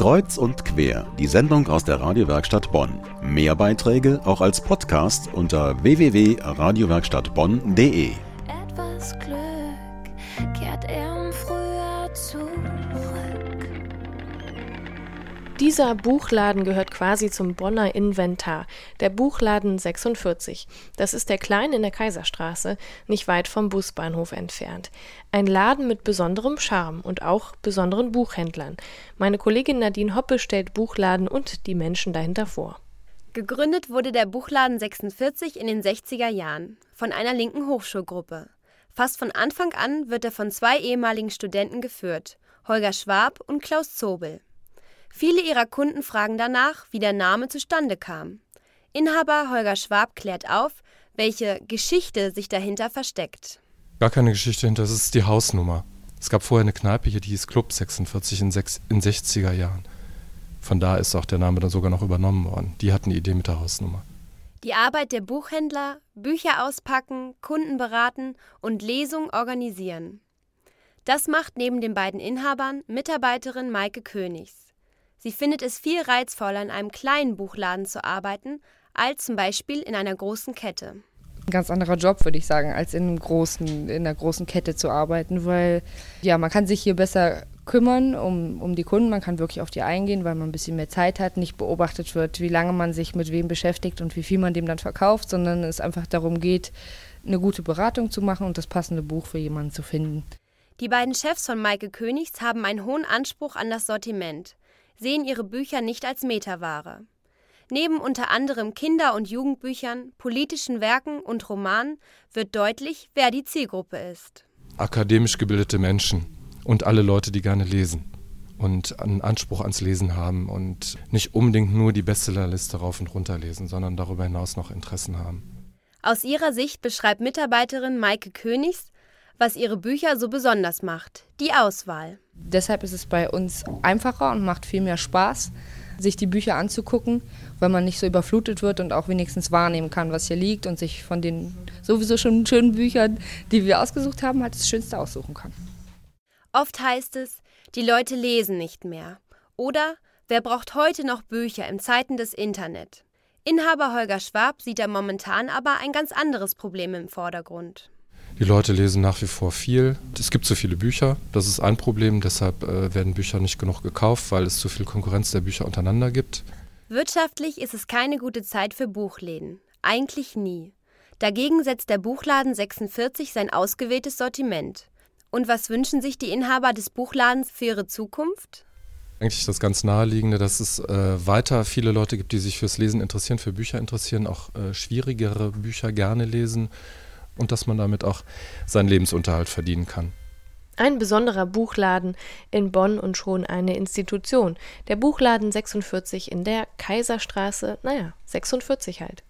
Kreuz und quer, die Sendung aus der Radiowerkstatt Bonn. Mehr Beiträge auch als Podcast unter www.radiowerkstattbonn.de. Etwas Glück kehrt er im Frühjahr zurück. Dieser Buchladen gehört quasi zum Bonner Inventar, der Buchladen 46. Das ist der klein in der Kaiserstraße, nicht weit vom Busbahnhof entfernt. Ein Laden mit besonderem Charme und auch besonderen Buchhändlern. Meine Kollegin Nadine Hoppe stellt Buchladen und die Menschen dahinter vor. Gegründet wurde der Buchladen 46 in den 60er Jahren von einer linken Hochschulgruppe. Fast von Anfang an wird er von zwei ehemaligen Studenten geführt, Holger Schwab und Klaus Zobel. Viele ihrer Kunden fragen danach, wie der Name zustande kam. Inhaber Holger Schwab klärt auf, welche Geschichte sich dahinter versteckt. Gar keine Geschichte hinter, das ist die Hausnummer. Es gab vorher eine Kneipe hier, die hieß Club 46 in, sechs, in 60er Jahren. Von da ist auch der Name dann sogar noch übernommen worden. Die hatten die Idee mit der Hausnummer. Die Arbeit der Buchhändler, Bücher auspacken, Kunden beraten und Lesungen organisieren. Das macht neben den beiden Inhabern Mitarbeiterin Maike Königs. Sie findet es viel reizvoller, in einem kleinen Buchladen zu arbeiten, als zum Beispiel in einer großen Kette. Ein ganz anderer Job, würde ich sagen, als in, einem großen, in einer großen Kette zu arbeiten, weil ja, man kann sich hier besser kümmern um, um die Kunden, man kann wirklich auf die eingehen, weil man ein bisschen mehr Zeit hat, nicht beobachtet wird, wie lange man sich mit wem beschäftigt und wie viel man dem dann verkauft, sondern es einfach darum geht, eine gute Beratung zu machen und das passende Buch für jemanden zu finden. Die beiden Chefs von Maike Königs haben einen hohen Anspruch an das Sortiment sehen ihre Bücher nicht als Metaware. Neben unter anderem Kinder- und Jugendbüchern, politischen Werken und Romanen wird deutlich, wer die Zielgruppe ist. Akademisch gebildete Menschen und alle Leute, die gerne lesen und einen Anspruch ans Lesen haben und nicht unbedingt nur die Bestsellerliste rauf und runter lesen, sondern darüber hinaus noch Interessen haben. Aus ihrer Sicht beschreibt Mitarbeiterin Maike Königs, was ihre Bücher so besonders macht, die Auswahl. Deshalb ist es bei uns einfacher und macht viel mehr Spaß, sich die Bücher anzugucken, weil man nicht so überflutet wird und auch wenigstens wahrnehmen kann, was hier liegt und sich von den sowieso schon schönen Büchern, die wir ausgesucht haben, halt das Schönste aussuchen kann. Oft heißt es, die Leute lesen nicht mehr. Oder wer braucht heute noch Bücher in Zeiten des Internet? Inhaber Holger Schwab sieht da momentan aber ein ganz anderes Problem im Vordergrund. Die Leute lesen nach wie vor viel. Es gibt zu viele Bücher, das ist ein Problem. Deshalb äh, werden Bücher nicht genug gekauft, weil es zu viel Konkurrenz der Bücher untereinander gibt. Wirtschaftlich ist es keine gute Zeit für Buchläden. Eigentlich nie. Dagegen setzt der Buchladen 46 sein ausgewähltes Sortiment. Und was wünschen sich die Inhaber des Buchladens für ihre Zukunft? Eigentlich das ganz Naheliegende, dass es äh, weiter viele Leute gibt, die sich fürs Lesen interessieren, für Bücher interessieren, auch äh, schwierigere Bücher gerne lesen und dass man damit auch seinen Lebensunterhalt verdienen kann. Ein besonderer Buchladen in Bonn und schon eine Institution. Der Buchladen 46 in der Kaiserstraße, naja, 46 halt.